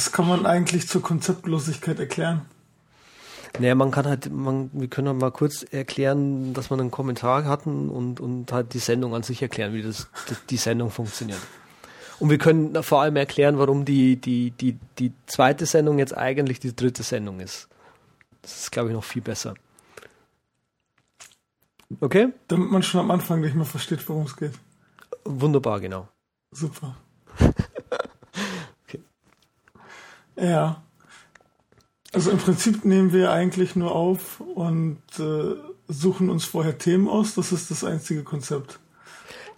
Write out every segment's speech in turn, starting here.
Was kann man eigentlich zur Konzeptlosigkeit erklären? Naja, man kann halt, man, wir können mal kurz erklären, dass wir einen Kommentar hatten und, und halt die Sendung an sich erklären, wie das, die Sendung funktioniert. Und wir können vor allem erklären, warum die, die, die, die zweite Sendung jetzt eigentlich die dritte Sendung ist. Das ist, glaube ich, noch viel besser. Okay? Damit man schon am Anfang nicht mehr versteht, worum es geht. Wunderbar, genau. Super. Ja. Also im Prinzip nehmen wir eigentlich nur auf und äh, suchen uns vorher Themen aus. Das ist das einzige Konzept.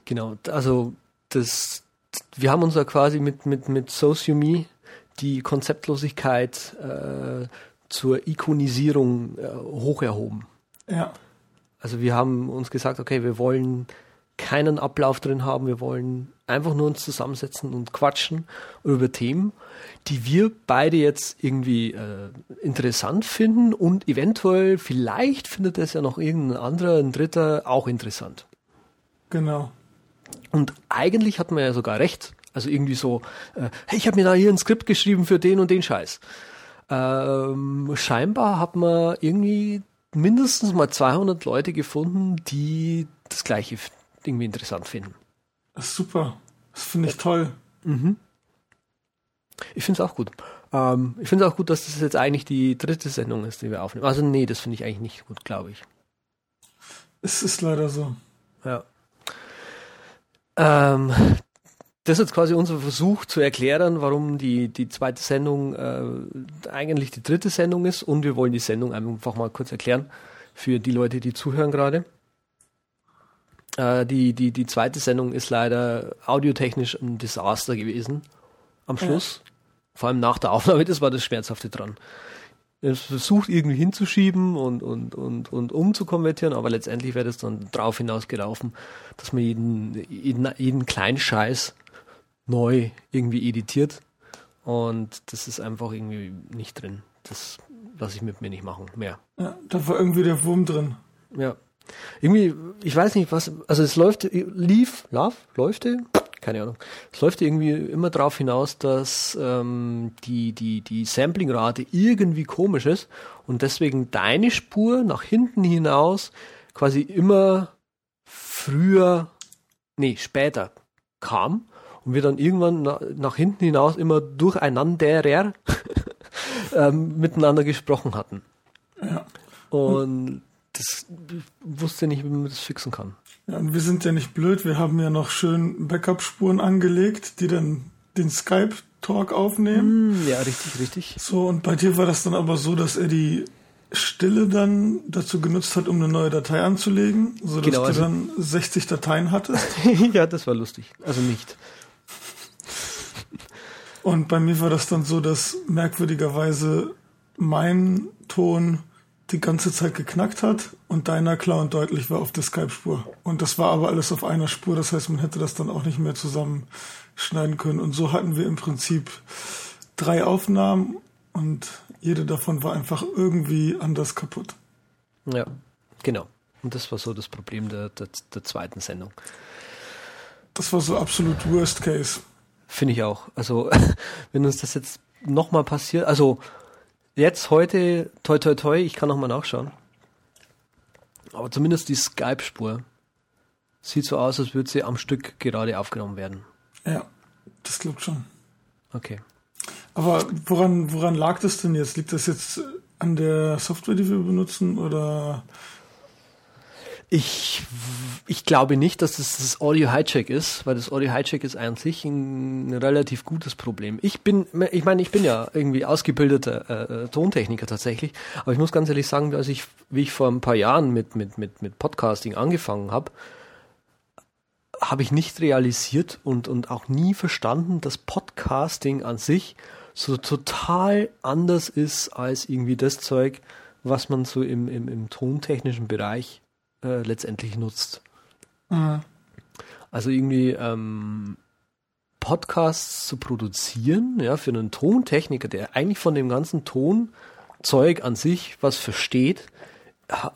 Genau, also das, wir haben uns ja quasi mit, mit, mit Sociomy die Konzeptlosigkeit äh, zur Ikonisierung äh, hoch erhoben. Ja. Also wir haben uns gesagt, okay, wir wollen keinen Ablauf drin haben, wir wollen einfach nur uns zusammensetzen und quatschen über Themen, die wir beide jetzt irgendwie äh, interessant finden und eventuell, vielleicht findet es ja noch irgendein anderer, ein dritter auch interessant. Genau. Und eigentlich hat man ja sogar recht. Also irgendwie so, äh, hey, ich habe mir da hier ein Skript geschrieben für den und den Scheiß. Ähm, scheinbar hat man irgendwie mindestens mal 200 Leute gefunden, die das Gleiche irgendwie interessant finden. Das ist super. Das finde ich toll. Mhm. Ich finde es auch gut. Ähm, ich finde es auch gut, dass das jetzt eigentlich die dritte Sendung ist, die wir aufnehmen. Also nee, das finde ich eigentlich nicht gut, glaube ich. Es ist leider so. Ja. Ähm, das ist jetzt quasi unser Versuch zu erklären, warum die, die zweite Sendung äh, eigentlich die dritte Sendung ist und wir wollen die Sendung einfach mal kurz erklären für die Leute, die zuhören gerade. Äh, die, die, die zweite Sendung ist leider audiotechnisch ein Desaster gewesen am Schluss. Ja. Vor allem nach der Aufnahme, das war das Schmerzhafte dran. Es versucht irgendwie hinzuschieben und, und, und, und umzukonvertieren, aber letztendlich wäre das dann drauf hinausgelaufen, dass man jeden, jeden, jeden kleinen Scheiß neu irgendwie editiert. Und das ist einfach irgendwie nicht drin. Das lasse ich mit mir nicht machen mehr. Ja, da war irgendwie der Wurm drin. Ja. Irgendwie, ich weiß nicht, was, also es läuft, lief, lauf, läufte, keine Ahnung. Es läuft irgendwie immer darauf hinaus, dass ähm, die, die, die Samplingrate irgendwie komisch ist und deswegen deine Spur nach hinten hinaus quasi immer früher, nee, später kam und wir dann irgendwann na, nach hinten hinaus immer durcheinander ähm, miteinander gesprochen hatten. Ja. Und das wusste nicht, wie man das fixen kann. Ja, und wir sind ja nicht blöd, wir haben ja noch schön Backup-Spuren angelegt, die dann den Skype-Talk aufnehmen. Mm, ja, richtig, richtig. So, und bei dir war das dann aber so, dass er die Stille dann dazu genutzt hat, um eine neue Datei anzulegen, sodass genau, also du dann 60 Dateien hattest. ja, das war lustig. Also nicht. Und bei mir war das dann so, dass merkwürdigerweise mein Ton die ganze Zeit geknackt hat und deiner klar und deutlich war auf der Skype-Spur. Und das war aber alles auf einer Spur, das heißt, man hätte das dann auch nicht mehr zusammenschneiden können. Und so hatten wir im Prinzip drei Aufnahmen und jede davon war einfach irgendwie anders kaputt. Ja, genau. Und das war so das Problem der, der, der zweiten Sendung. Das war so absolut Worst Case. Finde ich auch. Also, wenn uns das jetzt nochmal passiert, also jetzt heute, toi toi toi, ich kann nochmal nachschauen. Aber zumindest die Skype-Spur sieht so aus, als würde sie am Stück gerade aufgenommen werden. Ja, das glaubt schon. Okay. Aber woran, woran lag das denn jetzt? Liegt das jetzt an der Software, die wir benutzen oder ich, ich glaube nicht, dass das das Audio Hijack ist, weil das Audio Hijack ist an sich ein relativ gutes Problem. Ich bin, ich meine, ich bin ja irgendwie ausgebildeter äh, Tontechniker tatsächlich, aber ich muss ganz ehrlich sagen, dass ich, wie ich vor ein paar Jahren mit mit mit mit Podcasting angefangen habe, habe ich nicht realisiert und und auch nie verstanden, dass Podcasting an sich so total anders ist als irgendwie das Zeug, was man so im im, im tontechnischen Bereich äh, letztendlich nutzt. Mhm. Also irgendwie ähm, Podcasts zu produzieren, ja, für einen Tontechniker, der eigentlich von dem ganzen Tonzeug an sich was versteht, ha,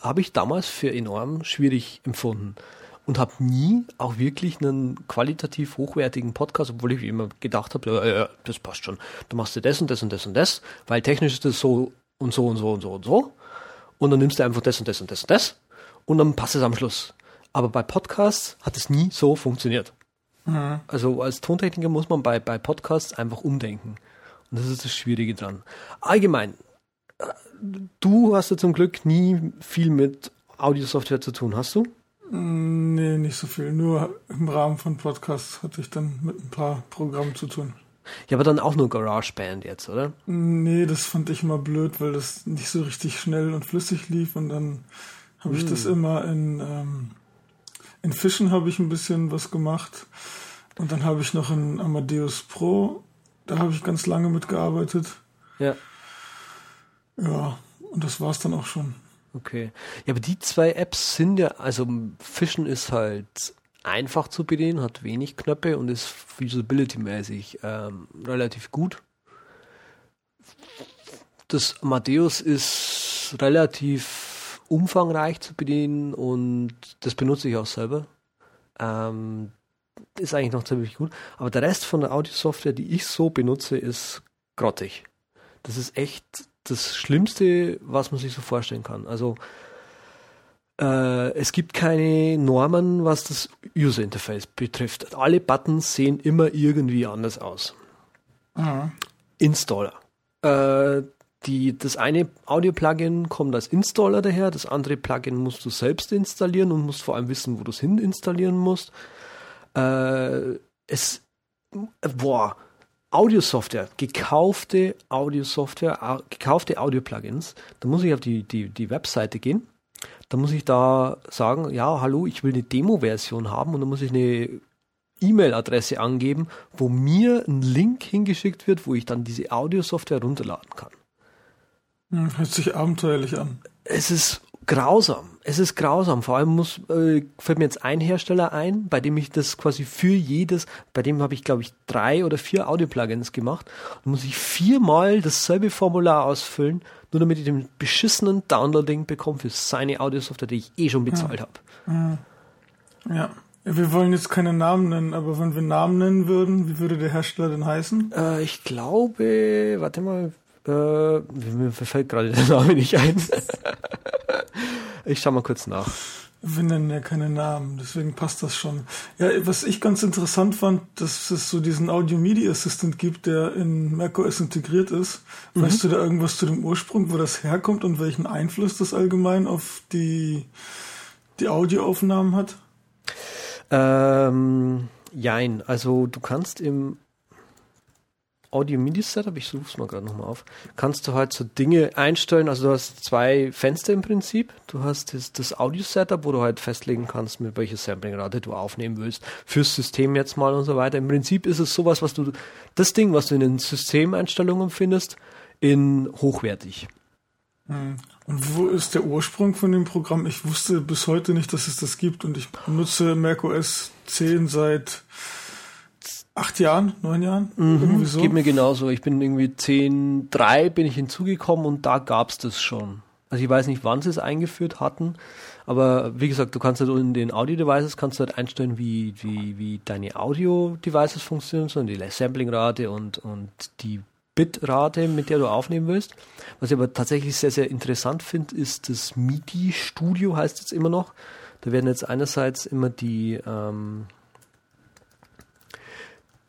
habe ich damals für enorm schwierig empfunden. und habe nie auch wirklich einen qualitativ hochwertigen Podcast, obwohl ich immer gedacht habe, ja, ja, das passt schon. Du machst dir das und das und das und das, weil technisch ist das so und so und so und so und so. Und dann nimmst du einfach das und das und das und das und dann passt es am Schluss. Aber bei Podcasts hat es nie so funktioniert. Mhm. Also als Tontechniker muss man bei, bei Podcasts einfach umdenken. Und das ist das Schwierige dran. Allgemein, du hast ja zum Glück nie viel mit Audiosoftware zu tun, hast du? Nee, nicht so viel. Nur im Rahmen von Podcasts hatte ich dann mit ein paar Programmen zu tun. Ja, aber dann auch nur GarageBand jetzt, oder? Nee, das fand ich immer blöd, weil das nicht so richtig schnell und flüssig lief und dann habe ich das hm. immer in, ähm, in Fischen habe ich ein bisschen was gemacht und dann habe ich noch in Amadeus Pro, da habe ich ganz lange mitgearbeitet. Ja. Ja, und das war's dann auch schon. Okay. Ja, aber die zwei Apps sind ja, also Fischen ist halt einfach zu bedienen, hat wenig Knöpfe und ist usability-mäßig ähm, relativ gut. Das Amadeus ist relativ umfangreich zu bedienen und das benutze ich auch selber. Ähm, ist eigentlich noch ziemlich gut. Aber der Rest von der Audio-Software, die ich so benutze, ist grottig. Das ist echt das Schlimmste, was man sich so vorstellen kann. Also äh, es gibt keine Normen, was das User Interface betrifft. Alle Buttons sehen immer irgendwie anders aus. Mhm. Installer. Äh, die, das eine Audio-Plugin kommt als Installer daher, das andere Plugin musst du selbst installieren und musst vor allem wissen, wo du es hin installieren musst. Äh, es, boah, Audio-Software, gekaufte Audio-Software, gekaufte Audio-Plugins, da muss ich auf die, die, die Webseite gehen, da muss ich da sagen, ja, hallo, ich will eine Demo-Version haben und dann muss ich eine E-Mail-Adresse angeben, wo mir ein Link hingeschickt wird, wo ich dann diese Audio-Software runterladen kann. Hm, hört sich abenteuerlich an. Es ist grausam. Es ist grausam. Vor allem muss, äh, fällt mir jetzt ein Hersteller ein, bei dem ich das quasi für jedes, bei dem habe ich glaube ich drei oder vier Audio-Plugins gemacht. Da muss ich viermal dasselbe Formular ausfüllen, nur damit ich den beschissenen Downloading bekomme für seine Audiosoftware, die ich eh schon bezahlt ja. habe. Ja. Wir wollen jetzt keine Namen nennen, aber wenn wir Namen nennen würden, wie würde der Hersteller denn heißen? Äh, ich glaube, warte mal, äh, mir fällt gerade der Name nicht ein. ich schau mal kurz nach. Wir nennen ja keine Namen, deswegen passt das schon. Ja, was ich ganz interessant fand, dass es so diesen Audio Media Assistant gibt, der in macOS integriert ist. Mhm. Weißt du da irgendwas zu dem Ursprung, wo das herkommt und welchen Einfluss das allgemein auf die, die Audioaufnahmen hat? Ähm, jein, also du kannst im Audio MIDI Setup, ich suche es mal gerade nochmal auf, kannst du halt so Dinge einstellen. Also du hast zwei Fenster im Prinzip. Du hast das, das Audio Setup, wo du halt festlegen kannst, mit welcher Samplingrate du aufnehmen willst. Fürs System jetzt mal und so weiter. Im Prinzip ist es sowas, was du, das Ding, was du in den Systemeinstellungen findest, in hochwertig. Hm. Und wo ist der Ursprung von dem Programm? Ich wusste bis heute nicht, dass es das gibt und ich benutze macOS 10 seit acht Jahren, neun Jahren. Mhm, so. Geht mir genauso. Ich bin irgendwie zehn, drei bin ich hinzugekommen und da gab's das schon. Also ich weiß nicht, wann sie es eingeführt hatten, aber wie gesagt, du kannst halt in den Audio-Devices kannst du halt einstellen, wie, wie, wie deine Audio-Devices funktionieren, so die Sampling-Rate und, und die Bitrate, mit der du aufnehmen willst. Was ich aber tatsächlich sehr, sehr interessant finde, ist das MIDI-Studio, heißt es immer noch. Da werden jetzt einerseits immer die, ähm,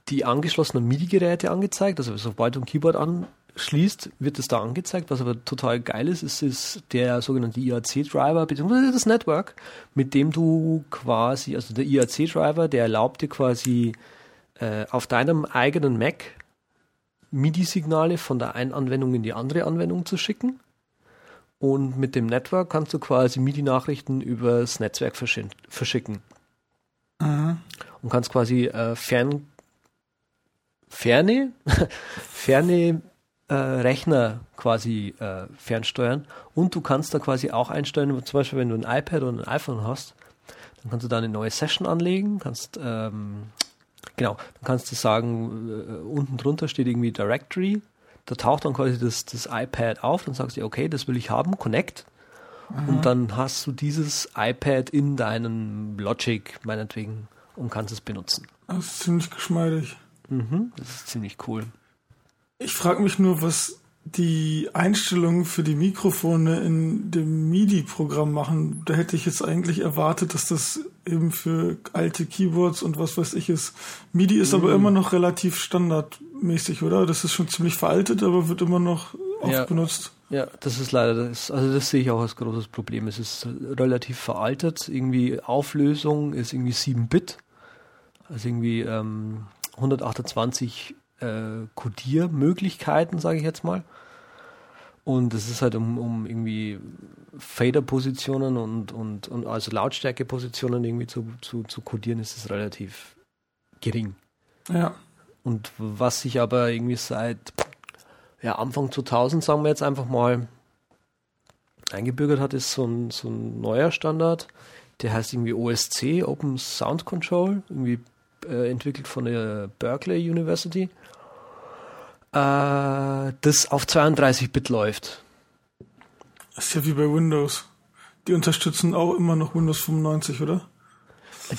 die angeschlossenen MIDI-Geräte angezeigt. Also sobald du ein Keyboard anschließt, wird es da angezeigt. Was aber total geil ist, ist, ist der sogenannte IAC-Driver beziehungsweise das Network, mit dem du quasi, also der IAC-Driver, der erlaubt dir quasi äh, auf deinem eigenen Mac MIDI-Signale von der einen Anwendung in die andere Anwendung zu schicken. Und mit dem Network kannst du quasi MIDI-Nachrichten übers Netzwerk verschicken. Mhm. Und kannst quasi äh, fern ferne, ferne äh, Rechner quasi äh, fernsteuern und du kannst da quasi auch einstellen, zum Beispiel wenn du ein iPad oder ein iPhone hast, dann kannst du da eine neue Session anlegen, kannst ähm, genau, dann kannst du sagen, äh, unten drunter steht irgendwie Directory, da taucht dann quasi das, das iPad auf, dann sagst du, okay, das will ich haben, Connect Mhm. Und dann hast du dieses iPad in deinem Logic, meinetwegen, und kannst es benutzen. Das ist ziemlich geschmeidig. Mhm, das ist ziemlich cool. Ich frage mich nur, was die Einstellungen für die Mikrofone in dem MIDI-Programm machen. Da hätte ich jetzt eigentlich erwartet, dass das eben für alte Keyboards und was weiß ich ist. MIDI ist mhm. aber immer noch relativ standardmäßig, oder? Das ist schon ziemlich veraltet, aber wird immer noch oft ja. benutzt. Ja, das ist leider, das, also das sehe ich auch als großes Problem. Es ist relativ veraltet. Irgendwie Auflösung ist irgendwie 7-Bit. Also irgendwie ähm, 128 äh, Codiermöglichkeiten, sage ich jetzt mal. Und es ist halt um, um irgendwie Fader-Positionen und, und, und also Lautstärke-Positionen irgendwie zu, zu, zu codieren, ist es relativ gering. Ja. Und was sich aber irgendwie seit ja, Anfang 2000, sagen wir jetzt einfach mal, eingebürgert hat, ist so ein, so ein neuer Standard. Der heißt irgendwie OSC, Open Sound Control, irgendwie äh, entwickelt von der Berkeley University äh, das auf 32-Bit läuft. Das ist ja wie bei Windows. Die unterstützen auch immer noch Windows 95, oder?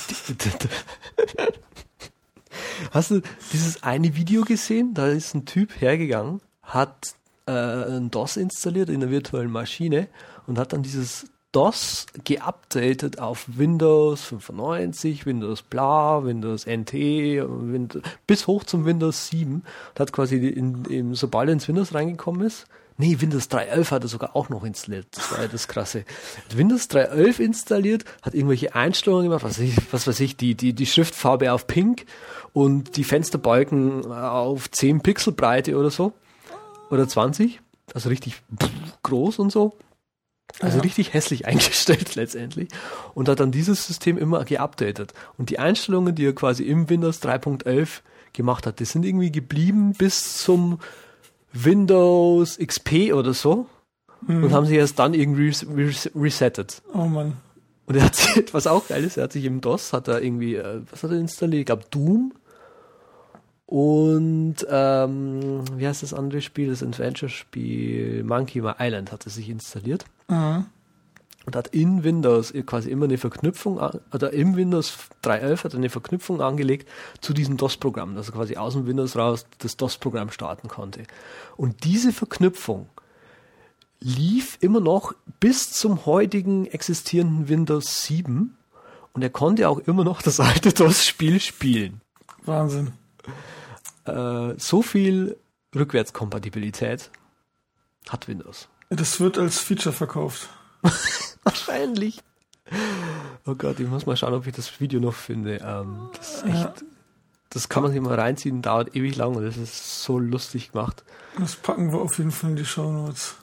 Hast du dieses eine Video gesehen? Da ist ein Typ hergegangen, hat äh, ein DOS installiert in einer virtuellen Maschine und hat dann dieses DOS geupdatet auf Windows 95, Windows Bla, Windows NT, Windows, bis hoch zum Windows 7 und hat quasi, in, in, sobald er ins Windows reingekommen ist, nee, Windows 3.11 hat er sogar auch noch installiert, das war ja das Krasse. Hat Windows 3.11 installiert, hat irgendwelche Einstellungen gemacht, was, ich, was weiß ich, die, die, die Schriftfarbe auf Pink und die Fensterbalken auf 10 Pixel Breite oder so, oder 20, also richtig groß und so also ja. richtig hässlich eingestellt letztendlich. Und hat dann dieses System immer geupdatet. Und die Einstellungen, die er quasi im Windows 3.11 gemacht hat, die sind irgendwie geblieben bis zum Windows XP oder so. Mhm. Und haben sie erst dann irgendwie res resettet. Oh Mann. Und er hat sich, was auch geil ist, er hat sich im DOS, hat er irgendwie, äh, was hat er installiert? Ich glaube Doom und ähm, wie heißt das andere Spiel, das Adventure-Spiel Monkey Island hat er sich installiert. Mhm. Und hat in Windows quasi immer eine Verknüpfung, oder im Windows 3.11 hat er eine Verknüpfung angelegt zu diesem DOS-Programm, dass er quasi aus dem Windows raus das DOS-Programm starten konnte. Und diese Verknüpfung lief immer noch bis zum heutigen existierenden Windows 7 und er konnte auch immer noch das alte DOS-Spiel spielen. Wahnsinn äh, so viel Rückwärtskompatibilität hat Windows. Das wird als Feature verkauft. Wahrscheinlich. Oh Gott, ich muss mal schauen, ob ich das Video noch finde. Ähm, das, echt, ja. das kann man sich mal reinziehen, dauert ewig lang und das ist so lustig gemacht. Das packen wir auf jeden Fall in die Show Notes.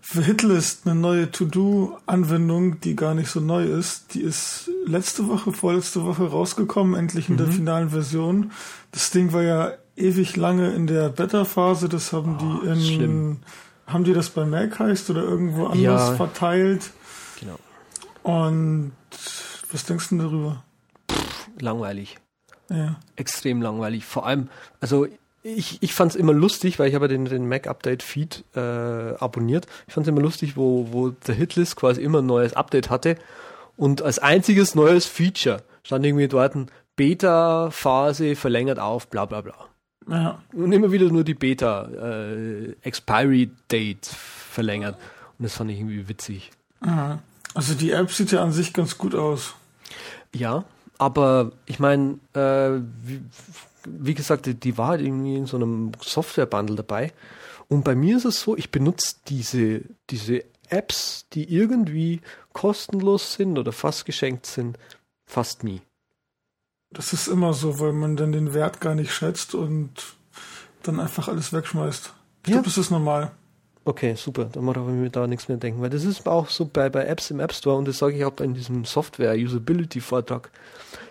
Für Hitlist eine neue To-Do-Anwendung, die gar nicht so neu ist. Die ist letzte Woche, vorletzte Woche rausgekommen, endlich in mhm. der finalen Version. Das Ding war ja ewig lange in der Beta-Phase. Das haben oh, die in, schlimm. Haben die das bei Mac heißt oder irgendwo anders ja. verteilt. Genau. Und was denkst du darüber? Pff, langweilig. Ja. Extrem langweilig. Vor allem, also ich, ich fand es immer lustig, weil ich habe den, den Mac-Update-Feed äh, abonniert. Ich fand es immer lustig, wo, wo der Hitlist quasi immer ein neues Update hatte. Und als einziges neues Feature stand irgendwie dort ein Beta-Phase verlängert auf, bla bla bla. Ja. Und immer wieder nur die Beta-Expiry-Date äh, verlängert. Und das fand ich irgendwie witzig. Also die App sieht ja an sich ganz gut aus. Ja, aber ich meine, äh, wie, wie gesagt, die, die war halt irgendwie in so einem Software-Bundle dabei. Und bei mir ist es so, ich benutze diese, diese Apps, die irgendwie kostenlos sind oder fast geschenkt sind, fast nie. Das ist immer so, weil man dann den Wert gar nicht schätzt und dann einfach alles wegschmeißt. Ich ja. glaube, das ist normal. Okay, super. Dann muss ich mir da nichts mehr denken. Weil das ist auch so bei, bei Apps im App Store und das sage ich auch in diesem Software-Usability-Vortrag.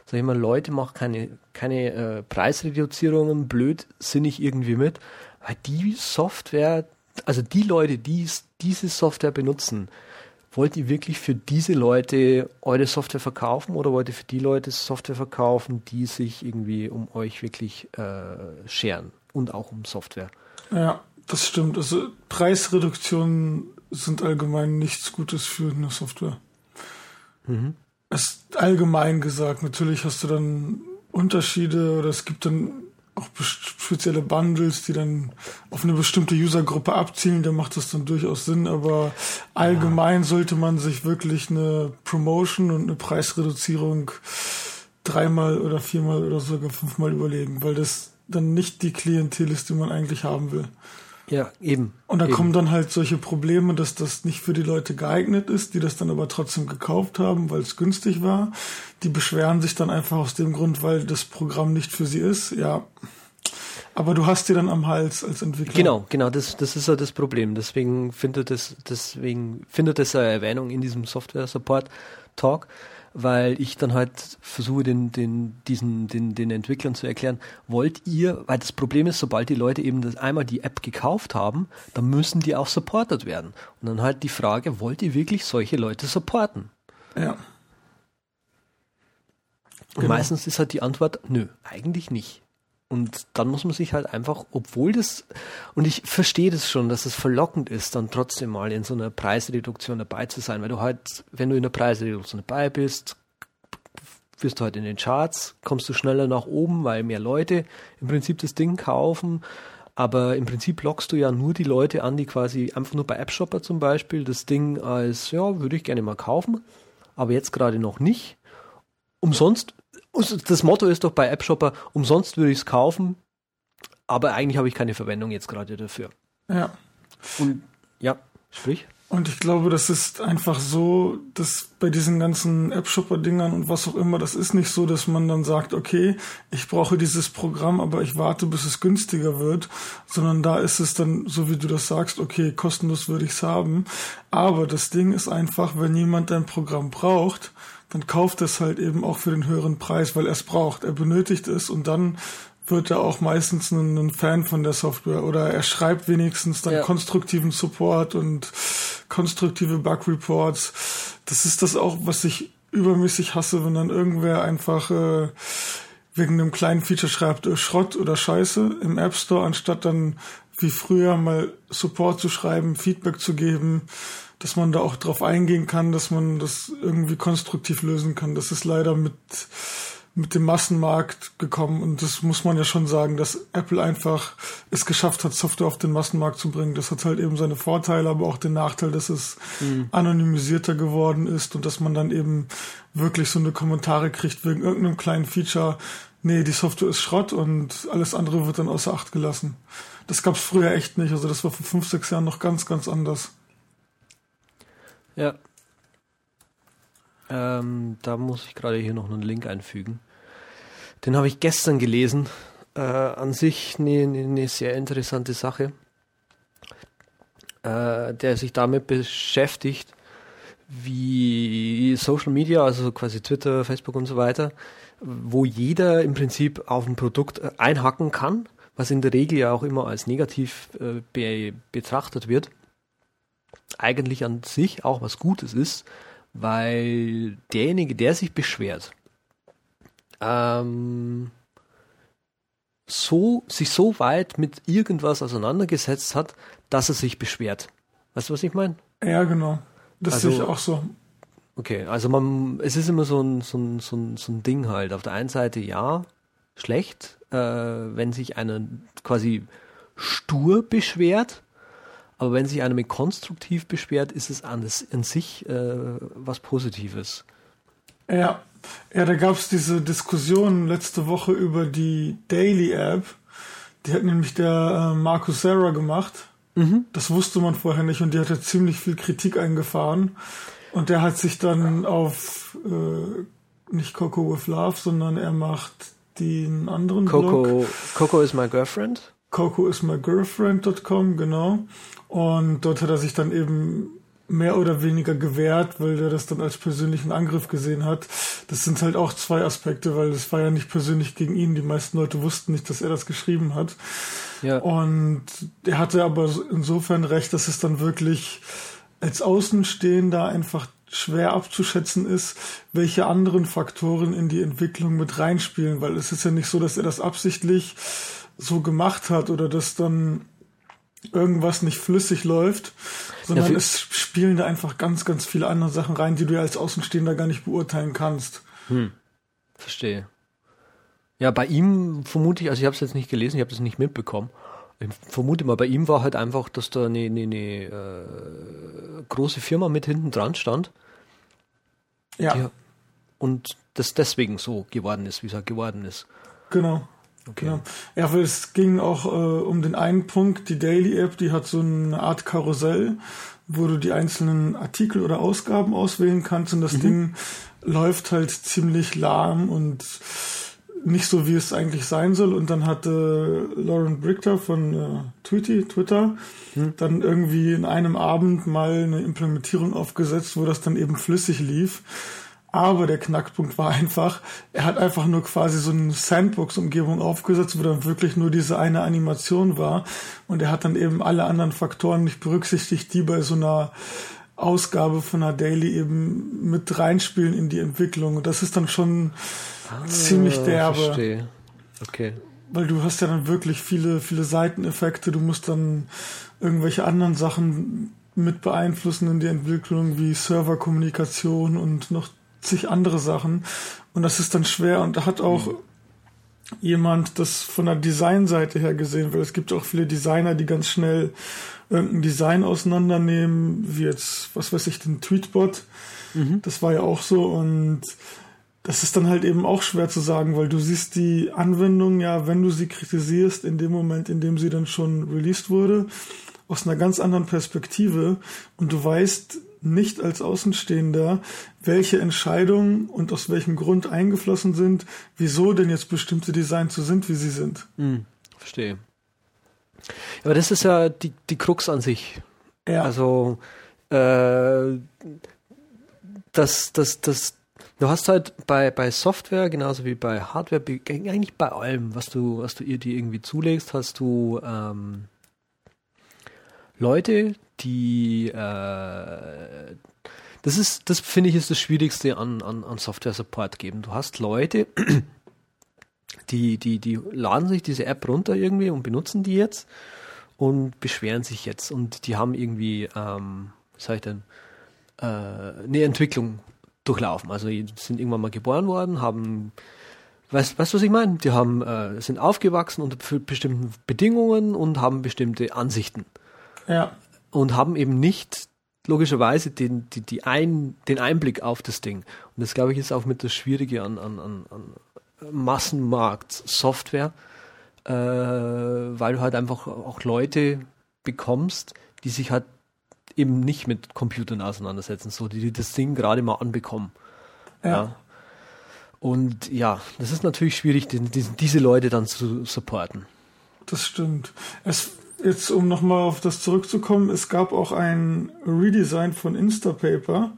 Sag ich mal, Leute, machen keine, keine äh, Preisreduzierungen blödsinnig irgendwie mit, weil die Software, also die Leute, die diese Software benutzen, wollt ihr wirklich für diese Leute eure Software verkaufen oder wollt ihr für die Leute Software verkaufen, die sich irgendwie um euch wirklich äh, scheren und auch um Software? Ja, das stimmt. Also Preisreduktionen sind allgemein nichts Gutes für eine Software. Mhm. Es allgemein gesagt, natürlich hast du dann Unterschiede oder es gibt dann auch spezielle Bundles, die dann auf eine bestimmte Usergruppe abzielen, da macht das dann durchaus Sinn, aber allgemein ja. sollte man sich wirklich eine Promotion und eine Preisreduzierung dreimal oder viermal oder sogar fünfmal überlegen, weil das dann nicht die Klientel ist, die man eigentlich haben will. Ja, eben. Und da eben. kommen dann halt solche Probleme, dass das nicht für die Leute geeignet ist, die das dann aber trotzdem gekauft haben, weil es günstig war. Die beschweren sich dann einfach aus dem Grund, weil das Programm nicht für sie ist. Ja. Aber du hast die dann am Hals als Entwickler. Genau, genau, das, das ist ja das Problem. Deswegen findet es, deswegen findet es eine Erwähnung in diesem Software Support Talk weil ich dann halt versuche, den, den, diesen, den, den Entwicklern zu erklären, wollt ihr, weil das Problem ist, sobald die Leute eben das einmal die App gekauft haben, dann müssen die auch supportet werden. Und dann halt die Frage, wollt ihr wirklich solche Leute supporten? Ja. Und genau. meistens ist halt die Antwort, nö, eigentlich nicht. Und dann muss man sich halt einfach, obwohl das, und ich verstehe das schon, dass es verlockend ist, dann trotzdem mal in so einer Preisreduktion dabei zu sein, weil du halt, wenn du in der Preisreduktion dabei bist, wirst du halt in den Charts, kommst du schneller nach oben, weil mehr Leute im Prinzip das Ding kaufen. Aber im Prinzip lockst du ja nur die Leute an, die quasi einfach nur bei AppShopper zum Beispiel das Ding als, ja, würde ich gerne mal kaufen, aber jetzt gerade noch nicht. Umsonst das Motto ist doch bei AppShopper, umsonst würde ich es kaufen, aber eigentlich habe ich keine Verwendung jetzt gerade dafür. Ja. Und ja, sprich. Und ich glaube, das ist einfach so, dass bei diesen ganzen App-Shopper-Dingern und was auch immer, das ist nicht so, dass man dann sagt, okay, ich brauche dieses Programm, aber ich warte, bis es günstiger wird, sondern da ist es dann, so wie du das sagst, okay, kostenlos würde ich es haben. Aber das Ding ist einfach, wenn jemand dein Programm braucht, dann kauft es halt eben auch für den höheren Preis, weil er es braucht. Er benötigt es und dann wird er auch meistens ein, ein Fan von der Software oder er schreibt wenigstens dann ja. konstruktiven Support und konstruktive Bug Reports. Das ist das auch, was ich übermäßig hasse, wenn dann irgendwer einfach äh, wegen einem kleinen Feature schreibt, äh, Schrott oder Scheiße im App Store, anstatt dann wie früher mal Support zu schreiben, Feedback zu geben, dass man da auch drauf eingehen kann, dass man das irgendwie konstruktiv lösen kann. Das ist leider mit, mit dem Massenmarkt gekommen und das muss man ja schon sagen, dass Apple einfach es geschafft hat, Software auf den Massenmarkt zu bringen. Das hat halt eben seine Vorteile, aber auch den Nachteil, dass es mhm. anonymisierter geworden ist und dass man dann eben wirklich so eine Kommentare kriegt wegen irgendeinem kleinen Feature. Nee, die Software ist Schrott und alles andere wird dann außer Acht gelassen. Das gab's früher echt nicht. Also das war vor fünf, sechs Jahren noch ganz, ganz anders. Ja. Ähm, da muss ich gerade hier noch einen Link einfügen. Den habe ich gestern gelesen. Äh, an sich eine, eine sehr interessante Sache, äh, der sich damit beschäftigt, wie Social Media, also quasi Twitter, Facebook und so weiter, wo jeder im Prinzip auf ein Produkt äh, einhacken kann, was in der Regel ja auch immer als negativ äh, be betrachtet wird eigentlich an sich auch was Gutes ist, weil derjenige, der sich beschwert, ähm, so, sich so weit mit irgendwas auseinandergesetzt hat, dass er sich beschwert. Weißt du, was ich meine? Ja, genau. Das also, sehe ich auch so. Okay, also man, es ist immer so ein, so ein, so ein, so ein Ding halt. Auf der einen Seite ja, schlecht, äh, wenn sich einer quasi stur beschwert, aber wenn sich einer mit konstruktiv beschwert, ist es an, an sich äh, was Positives. Ja, ja da gab es diese Diskussion letzte Woche über die Daily App. Die hat nämlich der äh, Markus Serra gemacht. Mhm. Das wusste man vorher nicht und die hatte ziemlich viel Kritik eingefahren. Und der hat sich dann auf äh, nicht Coco with Love, sondern er macht den anderen Coco, Blog. Coco is my girlfriend. Coco is my girlfriend.com, genau. Und dort hat er sich dann eben mehr oder weniger gewehrt, weil er das dann als persönlichen Angriff gesehen hat. Das sind halt auch zwei Aspekte, weil es war ja nicht persönlich gegen ihn. Die meisten Leute wussten nicht, dass er das geschrieben hat. Ja. Und er hatte aber insofern recht, dass es dann wirklich als Außenstehender einfach schwer abzuschätzen ist, welche anderen Faktoren in die Entwicklung mit reinspielen, weil es ist ja nicht so, dass er das absichtlich so gemacht hat oder dass dann irgendwas nicht flüssig läuft, sondern ja, es spielen da einfach ganz, ganz viele andere Sachen rein, die du ja als Außenstehender gar nicht beurteilen kannst. Hm. Verstehe. Ja, bei ihm vermute ich, also ich habe es jetzt nicht gelesen, ich habe das nicht mitbekommen. Ich vermute mal, bei ihm war halt einfach, dass da eine, eine, eine äh, große Firma mit hinten dran stand. Ja. Die, und das deswegen so geworden ist, wie es halt geworden ist. Genau. Okay. Ja, ja weil es ging auch äh, um den einen Punkt, die Daily App, die hat so eine Art Karussell, wo du die einzelnen Artikel oder Ausgaben auswählen kannst und das mhm. Ding läuft halt ziemlich lahm und nicht so, wie es eigentlich sein soll. Und dann hatte Lauren Brichter von äh, Tweety, Twitter hm. dann irgendwie in einem Abend mal eine Implementierung aufgesetzt, wo das dann eben flüssig lief. Aber der Knackpunkt war einfach, er hat einfach nur quasi so eine Sandbox-Umgebung aufgesetzt, wo dann wirklich nur diese eine Animation war. Und er hat dann eben alle anderen Faktoren nicht berücksichtigt, die bei so einer Ausgabe von einer Daily eben mit reinspielen in die Entwicklung. Und das ist dann schon ah, ziemlich derbe. Verstehe. Okay. Weil du hast ja dann wirklich viele, viele Seiteneffekte. Du musst dann irgendwelche anderen Sachen mit beeinflussen in die Entwicklung, wie Serverkommunikation und noch zig andere Sachen. Und das ist dann schwer und da hat auch mhm. jemand das von der Designseite her gesehen, weil es gibt auch viele Designer, die ganz schnell irgendein Design auseinandernehmen, wie jetzt, was weiß ich, den Tweetbot. Mhm. Das war ja auch so und das ist dann halt eben auch schwer zu sagen, weil du siehst die Anwendung ja, wenn du sie kritisierst, in dem Moment, in dem sie dann schon released wurde, aus einer ganz anderen Perspektive und du weißt nicht als Außenstehender, welche Entscheidungen und aus welchem Grund eingeflossen sind, wieso denn jetzt bestimmte Designs so sind, wie sie sind. Hm, verstehe. Aber das ist ja die, die Krux an sich. Ja. Also, äh, das, das, das, du hast halt bei, bei Software, genauso wie bei Hardware, eigentlich bei allem, was du, was du ihr dir irgendwie zulegst, hast du ähm, Leute, die äh, das ist, das finde ich ist das Schwierigste an, an, an Software Support geben. Du hast Leute, die, die, die laden sich diese App runter irgendwie und benutzen die jetzt und beschweren sich jetzt und die haben irgendwie, ähm, was sag ich denn, äh, eine Entwicklung durchlaufen. Also die sind irgendwann mal geboren worden, haben Weißt du, was ich meine? Die haben, äh, sind aufgewachsen unter bestimmten Bedingungen und haben bestimmte Ansichten. Ja. Und haben eben nicht logischerweise den, die, die ein, den Einblick auf das Ding. Und das, glaube ich, ist auch mit das Schwierige an, an, an, an Massenmarkt-Software, äh, weil du halt einfach auch Leute bekommst, die sich halt eben nicht mit Computern auseinandersetzen, so die, die das Ding gerade mal anbekommen. Ja. ja. Und ja, das ist natürlich schwierig, die, die, diese Leute dann zu supporten. Das stimmt. Es jetzt um nochmal auf das zurückzukommen, es gab auch ein Redesign von Instapaper,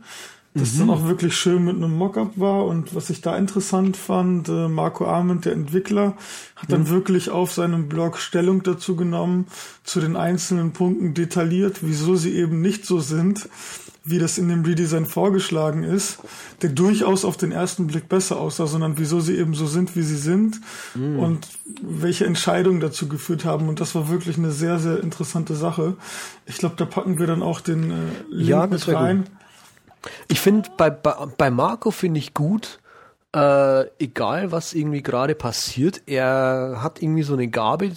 das mhm. dann auch wirklich schön mit einem Mockup war und was ich da interessant fand, äh, Marco Arment, der Entwickler, hat dann mhm. wirklich auf seinem Blog Stellung dazu genommen, zu den einzelnen Punkten detailliert, wieso sie eben nicht so sind wie das in dem Redesign vorgeschlagen ist, der durchaus auf den ersten Blick besser aussah, sondern wieso sie eben so sind, wie sie sind mm. und welche Entscheidungen dazu geführt haben. Und das war wirklich eine sehr, sehr interessante Sache. Ich glaube, da packen wir dann auch den äh, Link ja, mit rein. Gut. Ich finde, bei, bei, bei Marco finde ich gut, äh, egal was irgendwie gerade passiert, er hat irgendwie so eine Gabe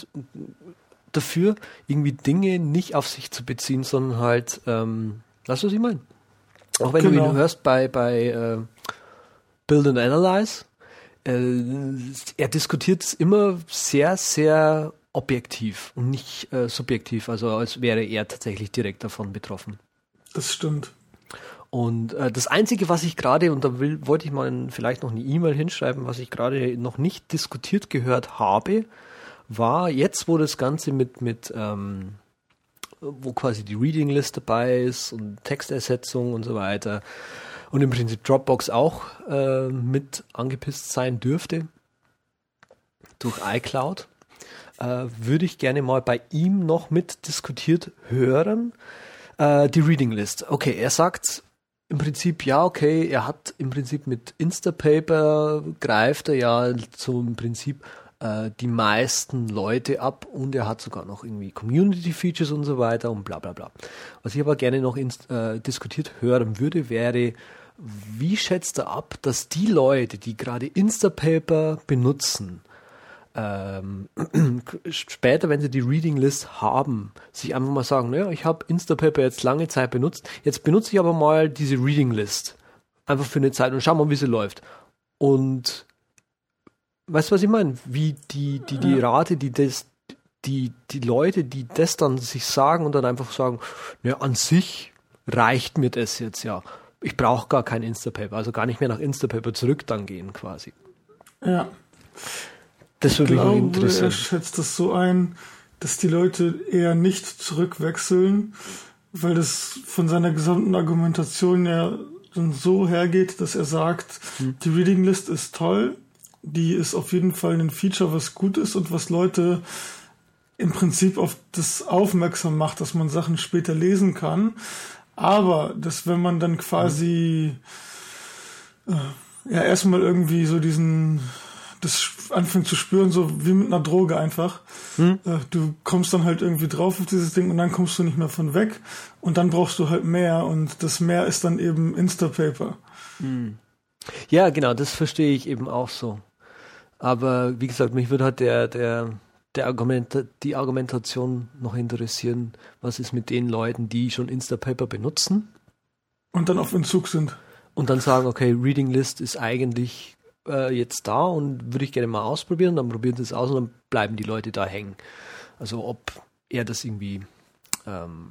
dafür, irgendwie Dinge nicht auf sich zu beziehen, sondern halt ähm, Weißt du, was ich meine? Auch wenn genau. du ihn hörst bei, bei äh, Build and Analyze, äh, er diskutiert es immer sehr, sehr objektiv und nicht äh, subjektiv, also als wäre er tatsächlich direkt davon betroffen. Das stimmt. Und äh, das Einzige, was ich gerade, und da will, wollte ich mal vielleicht noch eine E-Mail hinschreiben, was ich gerade noch nicht diskutiert gehört habe, war jetzt, wo das Ganze mit, mit ähm, wo quasi die Reading List dabei ist und Textersetzung und so weiter. Und im Prinzip Dropbox auch äh, mit angepisst sein dürfte durch iCloud. Äh, würde ich gerne mal bei ihm noch mit diskutiert hören. Äh, die Reading List. Okay, er sagt im Prinzip, ja, okay, er hat im Prinzip mit Instapaper greift er ja im Prinzip äh, die meisten Leute ab und er hat sogar noch irgendwie Community Features und so weiter und bla bla bla. Was ich aber gerne noch äh, diskutiert hören würde, wäre, wie schätzt er ab, dass die Leute, die gerade Instapaper benutzen, ähm, später, wenn sie die Reading List haben, sich einfach mal sagen, naja, ich habe Instapaper jetzt lange Zeit benutzt, jetzt benutze ich aber mal diese Reading List. Einfach für eine Zeit und schau mal, wie sie läuft. Und weißt du, was ich meine? Wie die, die, die Rate, die das, die, die Leute, die das dann sich sagen und dann einfach sagen, ja, an sich reicht mir das jetzt ja. Ich brauche gar kein Instapaper, also gar nicht mehr nach Instapaper zurück dann gehen quasi. Ja. Das würde mich glaube, interessieren. Er schätzt das so ein, dass die Leute eher nicht zurückwechseln, weil das von seiner gesamten Argumentation ja dann so hergeht, dass er sagt, Hm. die Reading List ist toll, die ist auf jeden Fall ein Feature, was gut ist und was Leute im Prinzip auf das aufmerksam macht, dass man Sachen später lesen kann. Aber dass wenn man dann quasi äh, ja erstmal irgendwie so diesen das anfängt zu spüren, so wie mit einer Droge einfach. Äh, du kommst dann halt irgendwie drauf auf dieses Ding und dann kommst du nicht mehr von weg und dann brauchst du halt mehr und das mehr ist dann eben Instapaper. Ja, genau, das verstehe ich eben auch so. Aber wie gesagt, mich würde halt der, der, der Argument, die Argumentation noch interessieren, was ist mit den Leuten, die schon Instapaper benutzen Und dann auf Entzug sind. und dann sagen, okay, Reading List ist eigentlich äh, jetzt da und würde ich gerne mal ausprobieren, dann probieren sie es aus und dann bleiben die Leute da hängen. Also ob er das irgendwie ähm,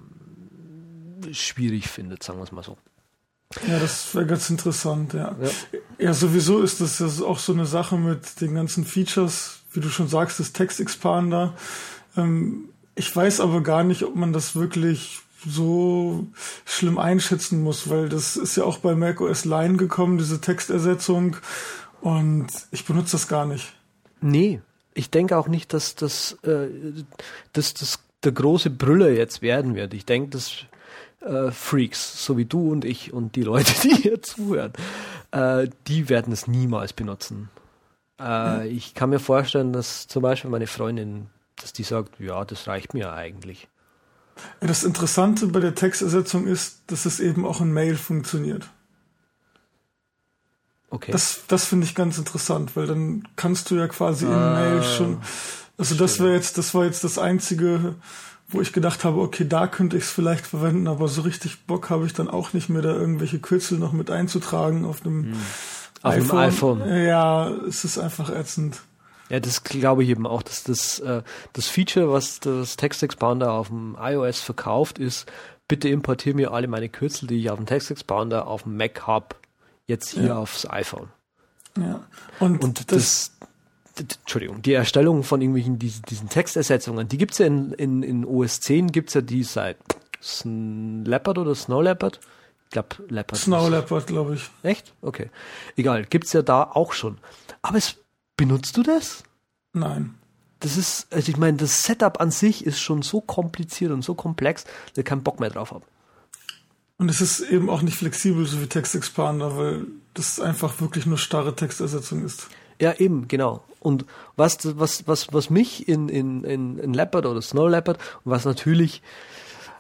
schwierig findet, sagen wir es mal so. Ja, das wäre ganz interessant, ja. Ja. Ja, sowieso ist das ja auch so eine Sache mit den ganzen Features, wie du schon sagst, das Text Expander. Ähm, ich weiß aber gar nicht, ob man das wirklich so schlimm einschätzen muss, weil das ist ja auch bei macOS Line gekommen, diese Textersetzung. Und ich benutze das gar nicht. Nee, ich denke auch nicht, dass das, äh, dass das der große Brüller jetzt werden wird. Ich denke, dass äh, Freaks, so wie du und ich und die Leute, die hier zuhören, äh, die werden es niemals benutzen. Äh, Ich kann mir vorstellen, dass zum Beispiel meine Freundin, dass die sagt, ja, das reicht mir eigentlich. Das Interessante bei der Textersetzung ist, dass es eben auch in Mail funktioniert. Okay. Das, das finde ich ganz interessant, weil dann kannst du ja quasi in Ah, Mail schon. Also das wäre jetzt, das war jetzt das einzige, wo ich gedacht habe, okay, da könnte ich es vielleicht verwenden, aber so richtig Bock habe ich dann auch nicht mehr, da irgendwelche Kürzel noch mit einzutragen auf einem Hm. Auf einem iPhone. Ja, es ist einfach ätzend. Ja, das glaube ich eben auch, dass das, äh, das Feature, was das Text Expander auf dem iOS verkauft, ist, bitte importiere mir alle meine Kürzel, die ich auf dem Text Expander auf dem Mac habe, jetzt hier Ja. aufs iPhone. Ja. Und, Und das, das, Entschuldigung, die Erstellung von irgendwelchen diesen, diesen Textersetzungen, die gibt's ja in, in, in OS 10, gibt's ja die seit Leopard oder Snow Leopard? Ich glaube Leopard. Snow Leopard, glaube ich. Echt? Okay. Egal, gibt's ja da auch schon. Aber es, benutzt du das? Nein. Das ist, also ich meine, das Setup an sich ist schon so kompliziert und so komplex, dass ich keinen Bock mehr drauf habe. Und es ist eben auch nicht flexibel, so wie Text Expander, weil das einfach wirklich nur starre Textersetzung ist. Ja, eben, genau. Und was, was, was, was mich in, in, in, in Leopard oder Snow Leopard und was natürlich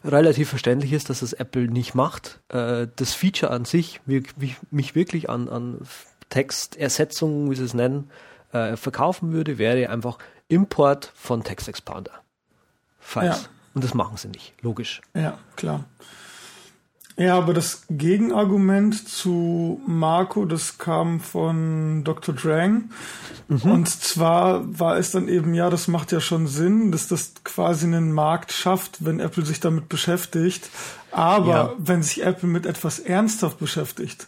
relativ verständlich ist, dass das Apple nicht macht, äh, das Feature an sich wir, mich, mich wirklich an, an Textersetzungen, wie sie es nennen, äh, verkaufen würde, wäre einfach Import von Text Expander. Files. Ja. Und das machen sie nicht, logisch. Ja, klar. Ja, aber das Gegenargument zu Marco, das kam von Dr. Drang. Und zwar war es dann eben, ja, das macht ja schon Sinn, dass das quasi einen Markt schafft, wenn Apple sich damit beschäftigt. Aber Ja. wenn sich Apple mit etwas ernsthaft beschäftigt,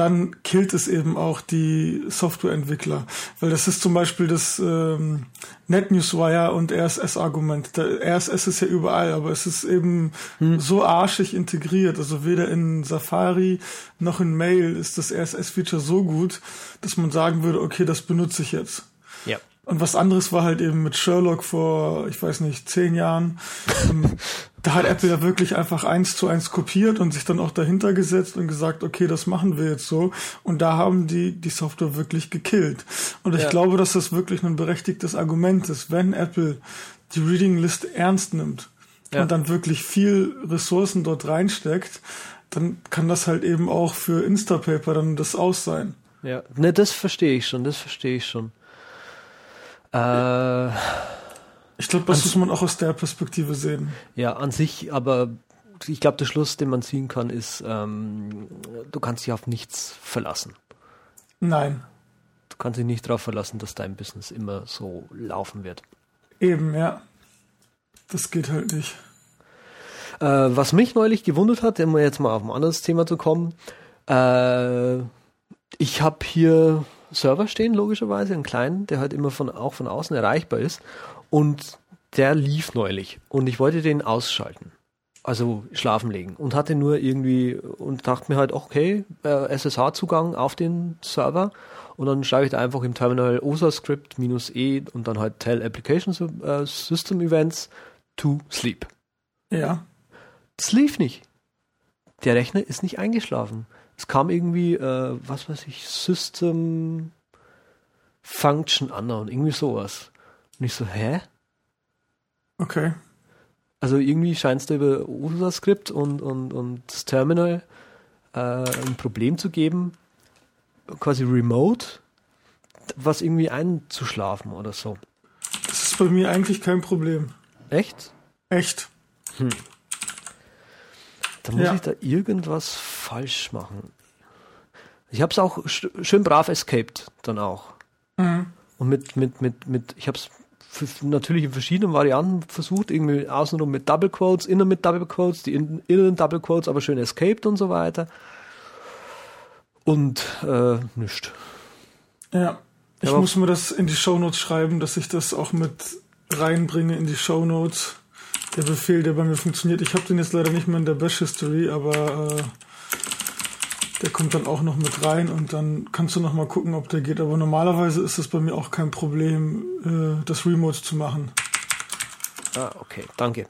dann killt es eben auch die Softwareentwickler. Weil das ist zum Beispiel das ähm, NetNewsWire und RSS-Argument. RSS ist ja überall, aber es ist eben so arschig integriert. Also weder in Safari noch in Mail ist das RSS-Feature so gut, dass man sagen würde, okay, das benutze ich jetzt. Ja. Und was anderes war halt eben mit Sherlock vor, ich weiß nicht, zehn Jahren. Ähm, Da hat Apple ja wirklich einfach eins zu eins kopiert und sich dann auch dahinter gesetzt und gesagt, okay, das machen wir jetzt so. Und da haben die die Software wirklich gekillt. Und ich ja. glaube, dass das wirklich ein berechtigtes Argument ist, wenn Apple die Reading List ernst nimmt ja. und dann wirklich viel Ressourcen dort reinsteckt, dann kann das halt eben auch für Instapaper dann das aus sein. Ja, ne, das verstehe ich schon, das verstehe ich schon. Äh, ich glaube, das muss man auch aus der Perspektive sehen. Ja, an sich, aber ich glaube, der Schluss, den man ziehen kann, ist, ähm, du kannst dich auf nichts verlassen. Nein. Du kannst dich nicht darauf verlassen, dass dein Business immer so laufen wird. Eben, ja. Das geht halt nicht. Äh, was mich neulich gewundert hat, um jetzt mal auf ein anderes Thema zu kommen, äh, ich habe hier Server stehen, logischerweise, einen kleinen, der halt immer von, auch von außen erreichbar ist. Und der lief neulich und ich wollte den ausschalten. Also schlafen legen und hatte nur irgendwie und dachte mir halt, okay, äh, SSH-Zugang auf den Server und dann schreibe ich da einfach im Terminal OSA-Script minus E und dann halt Tell Application äh, System Events to sleep. Ja. Das lief nicht. Der Rechner ist nicht eingeschlafen. Es kam irgendwie, äh, was weiß ich, System Function Unknown, irgendwie sowas. Und ich so, hä? Okay. Also irgendwie scheint es da über OSA-Skript und, und, und das Terminal äh, ein Problem zu geben, quasi remote, was irgendwie einzuschlafen oder so. Das ist bei mir eigentlich kein Problem. Echt? Echt. Hm. Da muss ja. ich da irgendwas falsch machen. Ich habe es auch schön brav escaped dann auch. Mhm. Und mit, mit, mit, mit, ich habe es natürlich in verschiedenen Varianten versucht, irgendwie außenrum mit Double Quotes, innen mit Double Quotes, die innen Double Quotes aber schön escaped und so weiter. Und äh, nichts. Ja, ich ja, muss mir das in die Show Notes schreiben, dass ich das auch mit reinbringe in die Show Notes. Der Befehl, der bei mir funktioniert. Ich habe den jetzt leider nicht mehr in der Bash History, aber äh, der kommt dann auch noch mit rein und dann kannst du noch mal gucken, ob der geht. Aber normalerweise ist es bei mir auch kein Problem, äh, das Remote zu machen. Ah, okay, danke.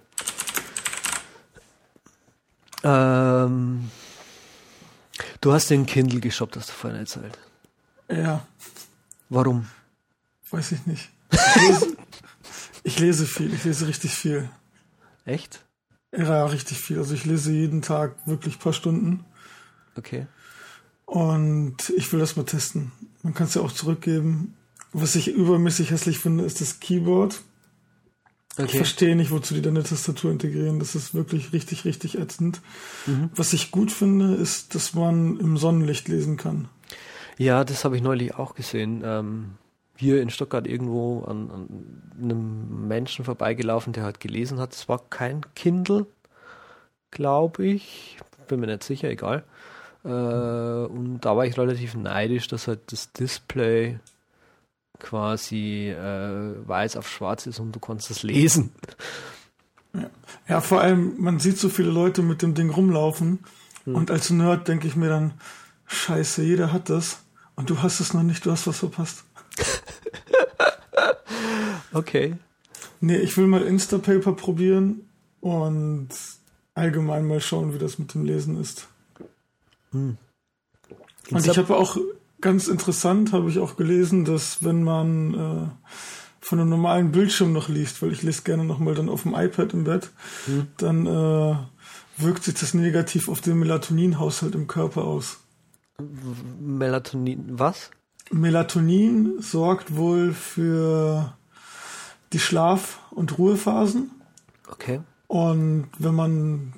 Ähm, du hast den Kindle geshoppt, hast du vorhin erzählt. Ja. Warum? Weiß ich nicht. Ich lese, ich lese viel, ich lese richtig viel. Echt? Ja, richtig viel. Also ich lese jeden Tag wirklich ein paar Stunden. Okay. Und ich will das mal testen. Man kann es ja auch zurückgeben. Was ich übermäßig hässlich finde, ist das Keyboard. Okay. Ich verstehe nicht, wozu die deine Tastatur integrieren. Das ist wirklich richtig, richtig ätzend. Mhm. Was ich gut finde, ist, dass man im Sonnenlicht lesen kann. Ja, das habe ich neulich auch gesehen. Ähm, hier in Stuttgart irgendwo an, an, einem Menschen vorbeigelaufen, der halt gelesen hat. Es war kein Kindle, glaube ich. Bin mir nicht sicher, egal. Äh, und da war ich relativ neidisch, dass halt das Display quasi äh, weiß auf schwarz ist und du konntest es lesen. Ja. ja, vor allem, man sieht so viele Leute mit dem Ding rumlaufen hm. und als Nerd denke ich mir dann, scheiße, jeder hat das und du hast es noch nicht, du hast was verpasst. okay. Nee, ich will mal Instapaper probieren und allgemein mal schauen, wie das mit dem Lesen ist. Hm. Und ich habe auch ganz interessant, habe ich auch gelesen, dass wenn man äh, von einem normalen Bildschirm noch liest, weil ich lese gerne nochmal dann auf dem iPad im Bett, hm. dann äh, wirkt sich das negativ auf den Melatoninhaushalt im Körper aus. Melatonin, was? Melatonin sorgt wohl für die Schlaf- und Ruhephasen. Okay. Und wenn man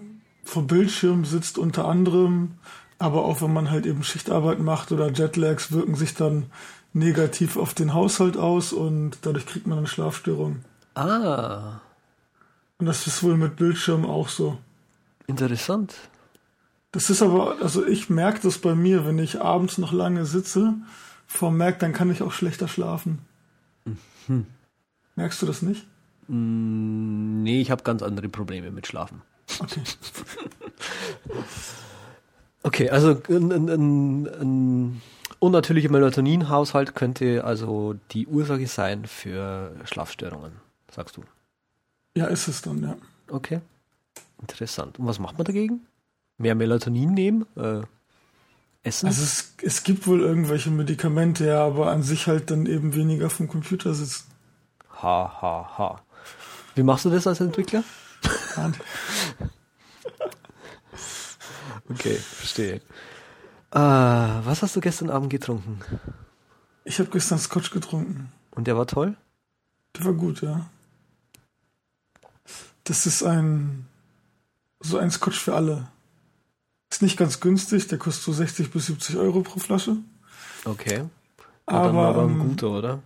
vor Bildschirm sitzt, unter anderem aber auch wenn man halt eben Schichtarbeit macht oder Jetlags, wirken sich dann negativ auf den Haushalt aus und dadurch kriegt man eine Schlafstörung. Ah. Und das ist wohl mit Bildschirm auch so. Interessant. Das ist aber, also ich merke das bei mir, wenn ich abends noch lange sitze, vor Merk, dann kann ich auch schlechter schlafen. Mhm. Merkst du das nicht? Mm, nee, ich habe ganz andere Probleme mit Schlafen. Okay. Okay, also ein, ein, ein unnatürlicher Melatoninhaushalt könnte also die Ursache sein für Schlafstörungen, sagst du? Ja, ist es dann, ja. Okay. Interessant. Und was macht man dagegen? Mehr Melatonin nehmen? Äh, essen? Also es, es gibt wohl irgendwelche Medikamente, ja, aber an sich halt dann eben weniger vom Computer sitzen. Ha, ha, ha. Wie machst du das als Entwickler? okay, verstehe. Äh, was hast du gestern Abend getrunken? Ich habe gestern Scotch getrunken. Und der war toll? Der war gut, ja. Das ist ein so ein Scotch für alle. Ist nicht ganz günstig, der kostet so 60 bis 70 Euro pro Flasche. Okay. Aber, aber, aber ein guter, oder?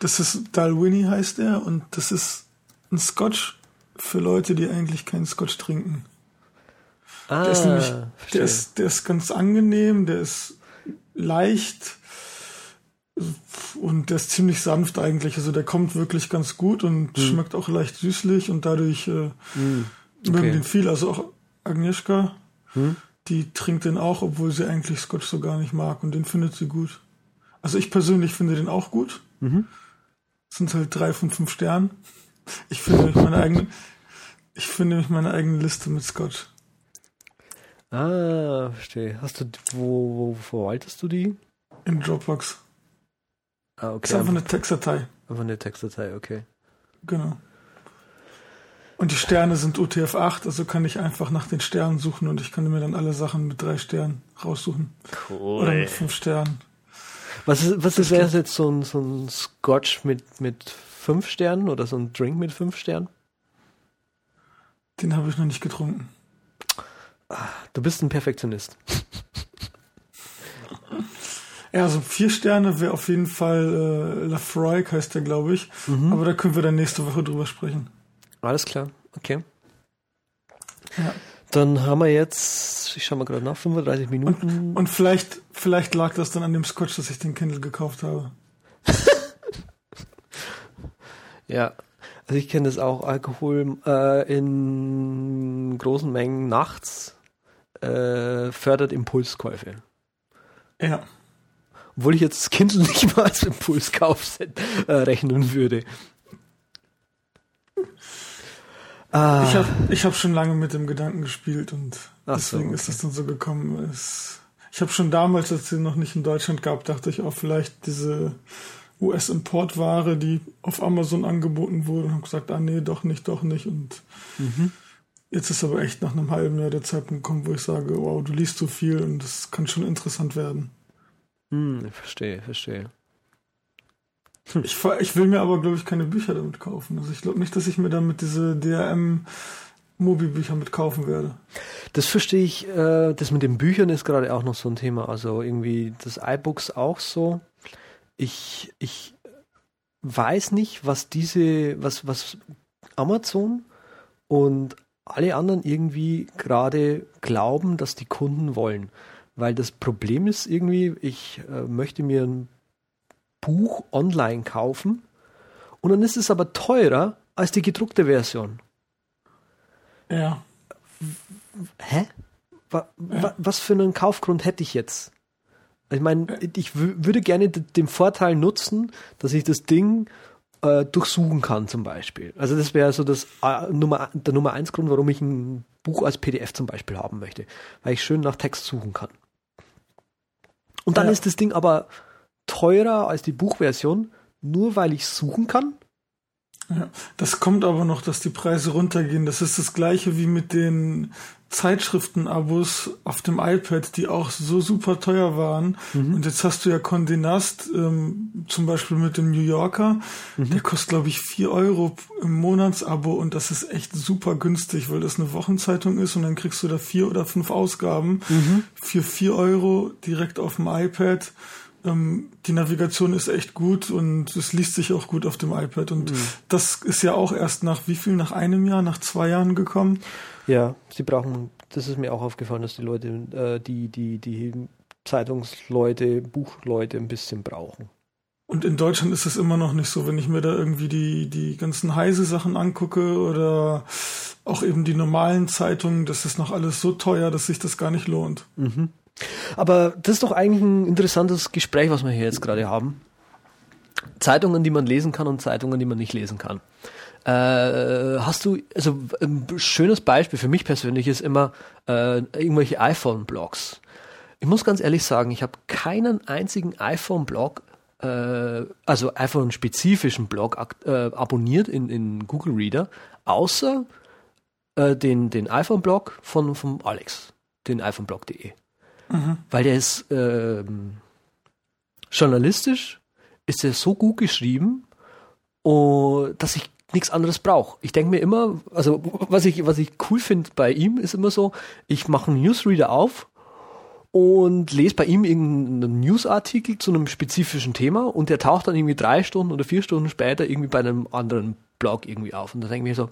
Das ist Dalwhinnie heißt er und das ist ein Scotch für Leute, die eigentlich keinen Scotch trinken. Ah, der ist nämlich, der ist, der ist ganz angenehm, der ist leicht und der ist ziemlich sanft eigentlich. Also der kommt wirklich ganz gut und hm. schmeckt auch leicht süßlich und dadurch äh, hm. okay. mögen den viel. Also auch Agnieszka, hm. die trinkt den auch, obwohl sie eigentlich Scotch so gar nicht mag und den findet sie gut. Also ich persönlich finde den auch gut. Mhm. Sind halt drei von fünf Sternen. Ich finde nämlich meine eigene, ich finde nämlich meine eigene Liste mit Scotch. Ah, verstehe. Hast du, wo, wo verwaltest du die? In Dropbox. Ah, okay. ist einfach eine Textdatei. Einfach eine Textdatei, okay. Genau. Und die Sterne sind UTF-8, also kann ich einfach nach den Sternen suchen und ich kann mir dann alle Sachen mit drei Sternen raussuchen. Cool. Oder mit fünf Sternen. Was ist, was ist jetzt so ein, so ein Scotch mit, mit fünf Sternen oder so ein Drink mit fünf Sternen? Den habe ich noch nicht getrunken. Du bist ein Perfektionist. Ja, also vier Sterne wäre auf jeden Fall äh, Lafroy, heißt der, glaube ich. Mhm. Aber da können wir dann nächste Woche drüber sprechen. Alles klar, okay. Ja. Dann haben wir jetzt, ich schau mal gerade nach, 35 Minuten. Und, und, vielleicht, vielleicht lag das dann an dem Scotch, dass ich den Kindle gekauft habe. ja, also ich kenne das auch, Alkohol äh, in großen Mengen nachts äh, fördert Impulskäufe. Ja. Obwohl ich jetzt das Kindle nicht mal als Impulskauf äh, rechnen würde. Ah. Ich habe ich hab schon lange mit dem Gedanken gespielt und Ach deswegen so, okay. ist es dann so gekommen. Es, ich habe schon damals, als es noch nicht in Deutschland gab, dachte ich auch vielleicht diese US-Importware, die auf Amazon angeboten wurde, und habe gesagt, ah nee, doch nicht, doch nicht. Und Mhm. jetzt ist aber echt nach einem halben Jahr der Zeitpunkt gekommen, wo ich sage, wow, du liest so viel und das kann schon interessant werden. Hm, ich verstehe, verstehe. Ich, ver- ich will mir aber, glaube ich, keine Bücher damit kaufen. Also ich glaube nicht, dass ich mir damit diese DRM Mobi-Bücher mit kaufen werde. Das verstehe ich, äh, das mit den Büchern ist gerade auch noch so ein Thema. Also irgendwie das iBooks auch so. Ich, ich weiß nicht, was diese, was, was Amazon und alle anderen irgendwie gerade glauben, dass die Kunden wollen. Weil das Problem ist irgendwie, ich äh, möchte mir ein Buch online kaufen und dann ist es aber teurer als die gedruckte Version. Ja. Hä? Wa, Ja. wa, was für einen Kaufgrund hätte ich jetzt? Ich meine, ich wü- würde gerne den Vorteil nutzen, dass ich das Ding äh, durchsuchen kann zum Beispiel. Also das wäre so das äh, Nummer, der Nummer eins Grund, warum ich ein Buch als PDF zum Beispiel haben möchte, weil ich schön nach Text suchen kann. Und dann Ja. ist das Ding aber teurer als die Buchversion, nur weil ich suchen kann. Ja, das kommt aber noch, dass die Preise runtergehen. Das ist das gleiche wie mit den Zeitschriften-Abos auf dem iPad, die auch so super teuer waren. Und jetzt hast du ja Condé Nast, ähm, zum Beispiel mit dem New Yorker. Der kostet, glaube ich, 4 Euro im Monatsabo und das ist echt super günstig, weil das eine Wochenzeitung ist und dann kriegst du da vier oder fünf Ausgaben für 4 Euro direkt auf dem iPad. Ähm, die Navigation ist echt gut und es liest sich auch gut auf dem iPad. Und das ist ja auch erst nach wie viel? Nach einem Jahr, nach zwei Jahren gekommen. Ja, sie brauchen, das ist mir auch aufgefallen, dass die Leute, äh, die, die, die Zeitungsleute, Buchleute ein bisschen brauchen. Und in Deutschland ist es immer noch nicht so, wenn ich mir da irgendwie die, die ganzen heise Sachen angucke oder auch eben die normalen Zeitungen, das ist noch alles so teuer, dass sich das gar nicht lohnt. Aber das ist doch eigentlich ein interessantes Gespräch, was wir hier jetzt gerade haben. Zeitungen, die man lesen kann und Zeitungen, die man nicht lesen kann. Äh, hast du, also ein schönes Beispiel für mich persönlich ist immer äh, irgendwelche iPhone-Blogs. Ich muss ganz ehrlich sagen, ich habe keinen einzigen iPhone-Blog, äh, also iPhone-spezifischen Blog äh, abonniert in, in Google Reader, außer äh, den, den iPhone-Blog von, von Alex, den iPhoneblog.de. Mhm. Weil der ist ähm, journalistisch, ist er so gut geschrieben, oh, dass ich nichts anderes brauche. Ich denke mir immer, also was ich, was ich cool finde bei ihm, ist immer so, ich mache einen Newsreader auf und lese bei ihm irgendeinen Newsartikel zu einem spezifischen Thema und der taucht dann irgendwie drei Stunden oder vier Stunden später irgendwie bei einem anderen Blog irgendwie auf. Und da denke ich mir so,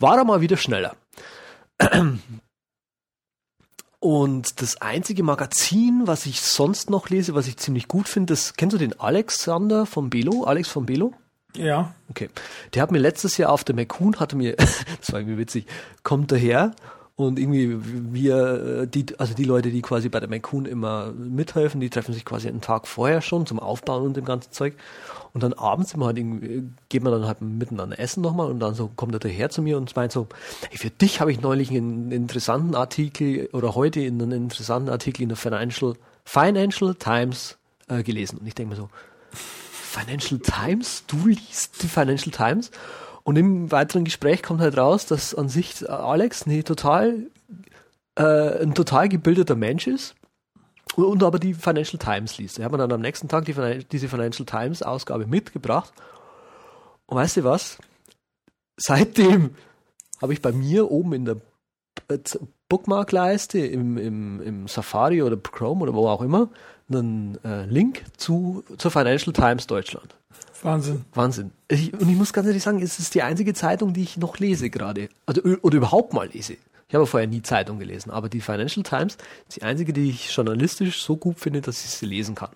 war er mal wieder schneller. Und das einzige Magazin, was ich sonst noch lese, was ich ziemlich gut finde, das kennst du den Alexander von Belo? Alex von Belo? Ja. Okay. Der hat mir letztes Jahr auf der McCoon, hatte mir, das war irgendwie witzig, kommt daher und irgendwie wir, äh, die, also die Leute, die quasi bei der McCoon immer mithelfen, die treffen sich quasi einen Tag vorher schon zum Aufbauen und dem ganzen Zeug. Und dann abends immer halt irgendwie, geht man dann halt miteinander essen nochmal und dann so kommt er daher zu mir und meint so, hey, für dich habe ich neulich einen interessanten Artikel oder heute einen interessanten Artikel in der Financial, Financial Times äh, gelesen. Und ich denke mir so, Financial Times? Du liest die Financial Times? Und im weiteren Gespräch kommt halt raus, dass an sich Alex nee, total, äh, ein total gebildeter Mensch ist und, und, aber die Financial Times liest. Er hat mir dann am nächsten Tag die, diese Financial Times Ausgabe mitgebracht. Und weißt du was? Seitdem habe ich bei mir oben in der Bookmark-Leiste im, im, im Safari oder Chrome oder wo auch immer einen äh, Link zu, zur Financial Times Deutschland. Wahnsinn. Wahnsinn. Ich, und ich muss ganz ehrlich sagen, es ist die einzige Zeitung, die ich noch lese gerade. Also, oder überhaupt mal lese. Ich habe vorher nie Zeitung gelesen, aber die Financial Times ist die einzige, die ich journalistisch so gut finde, dass ich sie lesen kann.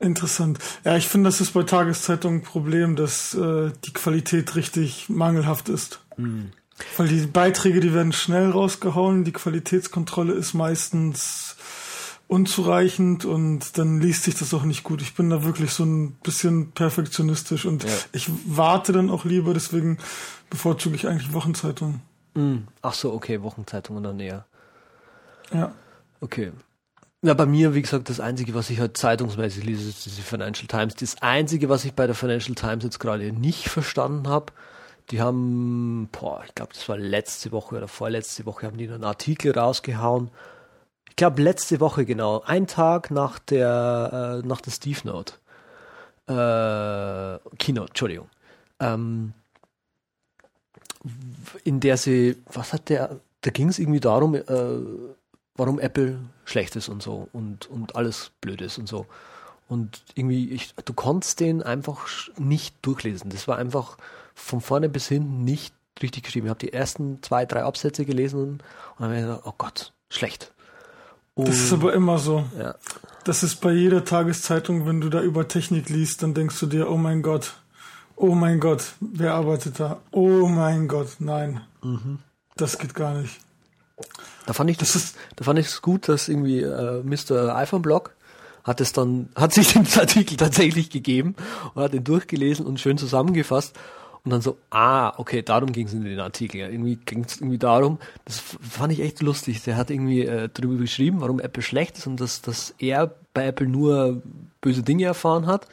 Interessant. Ja, ich finde, das ist bei Tageszeitungen ein Problem, dass äh, die Qualität richtig mangelhaft ist. Mhm. Weil die Beiträge, die werden schnell rausgehauen, die Qualitätskontrolle ist meistens unzureichend und dann liest sich das auch nicht gut. Ich bin da wirklich so ein bisschen perfektionistisch und ja. ich warte dann auch lieber, deswegen bevorzuge ich eigentlich Wochenzeitungen. Mm. Ach so, okay, Wochenzeitungen dann eher. Ja. Okay. Ja, bei mir, wie gesagt, das Einzige, was ich halt zeitungsmäßig lese, ist diese Financial Times. Das Einzige, was ich bei der Financial Times jetzt gerade nicht verstanden habe, die haben, boah, ich glaube, das war letzte Woche oder vorletzte Woche, haben die einen Artikel rausgehauen. Ich glaube, letzte Woche genau, ein Tag nach der, äh, nach der Steve Note. Äh, Keynote, Entschuldigung. Ähm, in der sie, was hat der, da ging es irgendwie darum, äh, warum Apple schlecht ist und so und, und alles blöd ist und so. Und irgendwie, ich, du konntest den einfach nicht durchlesen. Das war einfach von vorne bis hinten nicht richtig geschrieben. Ich habe die ersten zwei, drei Absätze gelesen und dann habe ich gedacht, oh Gott, schlecht. Und, das ist aber immer so. Ja. Das ist bei jeder Tageszeitung, wenn du da über Technik liest, dann denkst du dir, oh mein Gott, oh mein Gott, wer arbeitet da? Oh mein Gott, nein. Mhm. Das geht gar nicht. Da fand ich das, das ist, da fand ich es gut, dass irgendwie äh, Mr. iPhone Blog hat es dann, hat sich den Artikel tatsächlich gegeben und hat ihn durchgelesen und schön zusammengefasst und dann so, ah, okay, darum ging es in den Artikel. Irgendwie ging es irgendwie darum, das fand ich echt lustig. Der hat irgendwie äh, darüber geschrieben, warum Apple schlecht ist und dass, dass er bei Apple nur böse Dinge erfahren hat.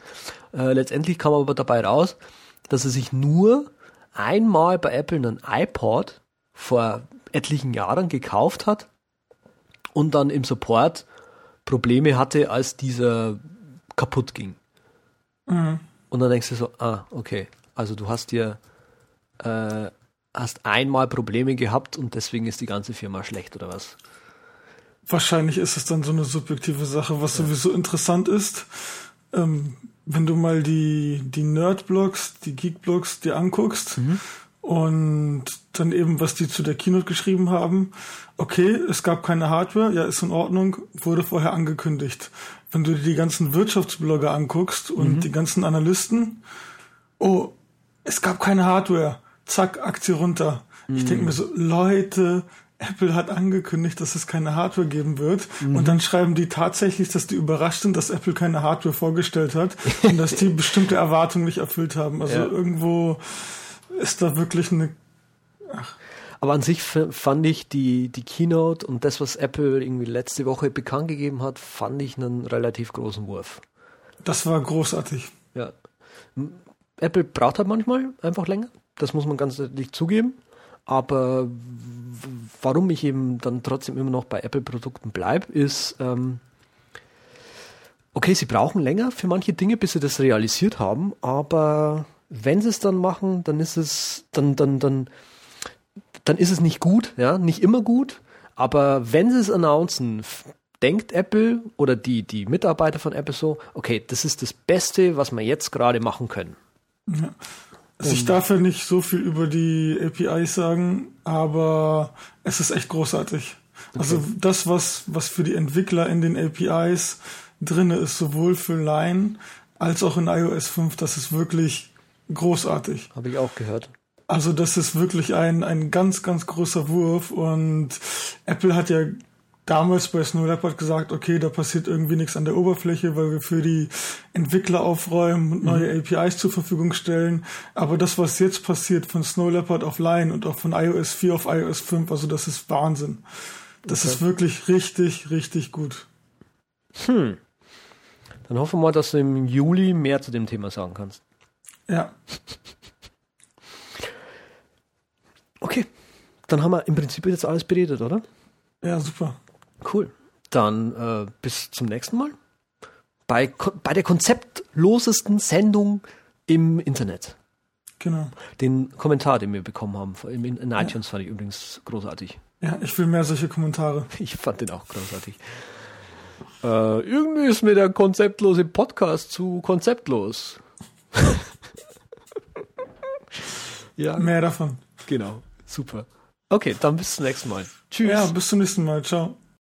Äh, letztendlich kam aber dabei raus, dass er sich nur einmal bei Apple einen iPod vor etlichen Jahren gekauft hat und dann im Support Probleme hatte, als dieser kaputt ging. Mhm. Und dann denkst du so, ah, okay, also du hast dir äh, hast einmal Probleme gehabt und deswegen ist die ganze Firma schlecht oder was? Wahrscheinlich ist es dann so eine subjektive Sache, was ja. sowieso interessant ist. Ähm, wenn du mal die, die Nerd-Blogs, die Geek-Blogs dir anguckst mhm. und dann eben, was die zu der Keynote geschrieben haben, okay, es gab keine Hardware, ja, ist in Ordnung, wurde vorher angekündigt. Wenn du dir die ganzen Wirtschaftsblogger anguckst und mhm. die ganzen Analysten, oh, es gab keine Hardware. Zack, Aktie runter. Ich denke mir so, Leute, Apple hat angekündigt, dass es keine Hardware geben wird. Mhm. Und dann schreiben die tatsächlich, dass die überrascht sind, dass Apple keine Hardware vorgestellt hat und dass die bestimmte Erwartungen nicht erfüllt haben. Also ja. irgendwo ist da wirklich eine. Ach. Aber an sich fand ich die, die Keynote und das, was Apple irgendwie letzte Woche bekannt gegeben hat, fand ich einen relativ großen Wurf. Das war großartig. Ja. Apple braucht halt manchmal einfach länger. Das muss man ganz ehrlich zugeben. Aber warum ich eben dann trotzdem immer noch bei Apple-Produkten bleibe, ist, ähm, okay, sie brauchen länger für manche Dinge, bis sie das realisiert haben, aber wenn sie es dann machen, dann ist es, dann, dann, dann, dann ist es nicht gut, ja, nicht immer gut, aber wenn sie es announcen, denkt Apple oder die, die Mitarbeiter von Apple so, okay, das ist das Beste, was wir jetzt gerade machen können. Ja. Also ich darf ja nicht so viel über die APIs sagen, aber es ist echt großartig. Also okay. Also das, was, was für die Entwickler in den APIs drinne ist, sowohl für Line als auch in iOS 5, das ist wirklich großartig. Habe ich auch gehört. Also das ist wirklich ein, ein ganz, ganz großer Wurf und Apple hat ja damals bei Snow Leopard gesagt, okay, da passiert irgendwie nichts an der Oberfläche, weil wir für die Entwickler aufräumen und neue mhm. APIs zur Verfügung stellen. Aber das, was jetzt passiert von Snow Leopard auf Line und auch von iOS 4 auf iOS 5, also das ist Wahnsinn. Das okay. ist wirklich richtig, richtig gut. Hm. Dann hoffen wir mal, dass du im Juli mehr zu dem Thema sagen kannst. Ja. Okay. Dann haben wir im Prinzip jetzt alles beredet, oder? Ja, super. Cool. Dann äh, bis zum nächsten Mal. Bei, bei der konzeptlosesten Sendung im Internet. Genau. Den Kommentar, den wir bekommen haben in, in iTunes, ja. fand ich übrigens großartig. Ja, ich will mehr solche Kommentare. Ich fand den auch großartig. Äh, irgendwie ist mir der konzeptlose Podcast zu konzeptlos. ja. Mehr davon. Genau. Super. Okay, dann bis zum nächsten Mal. Tschüss. Ja, bis zum nächsten Mal. Ciao.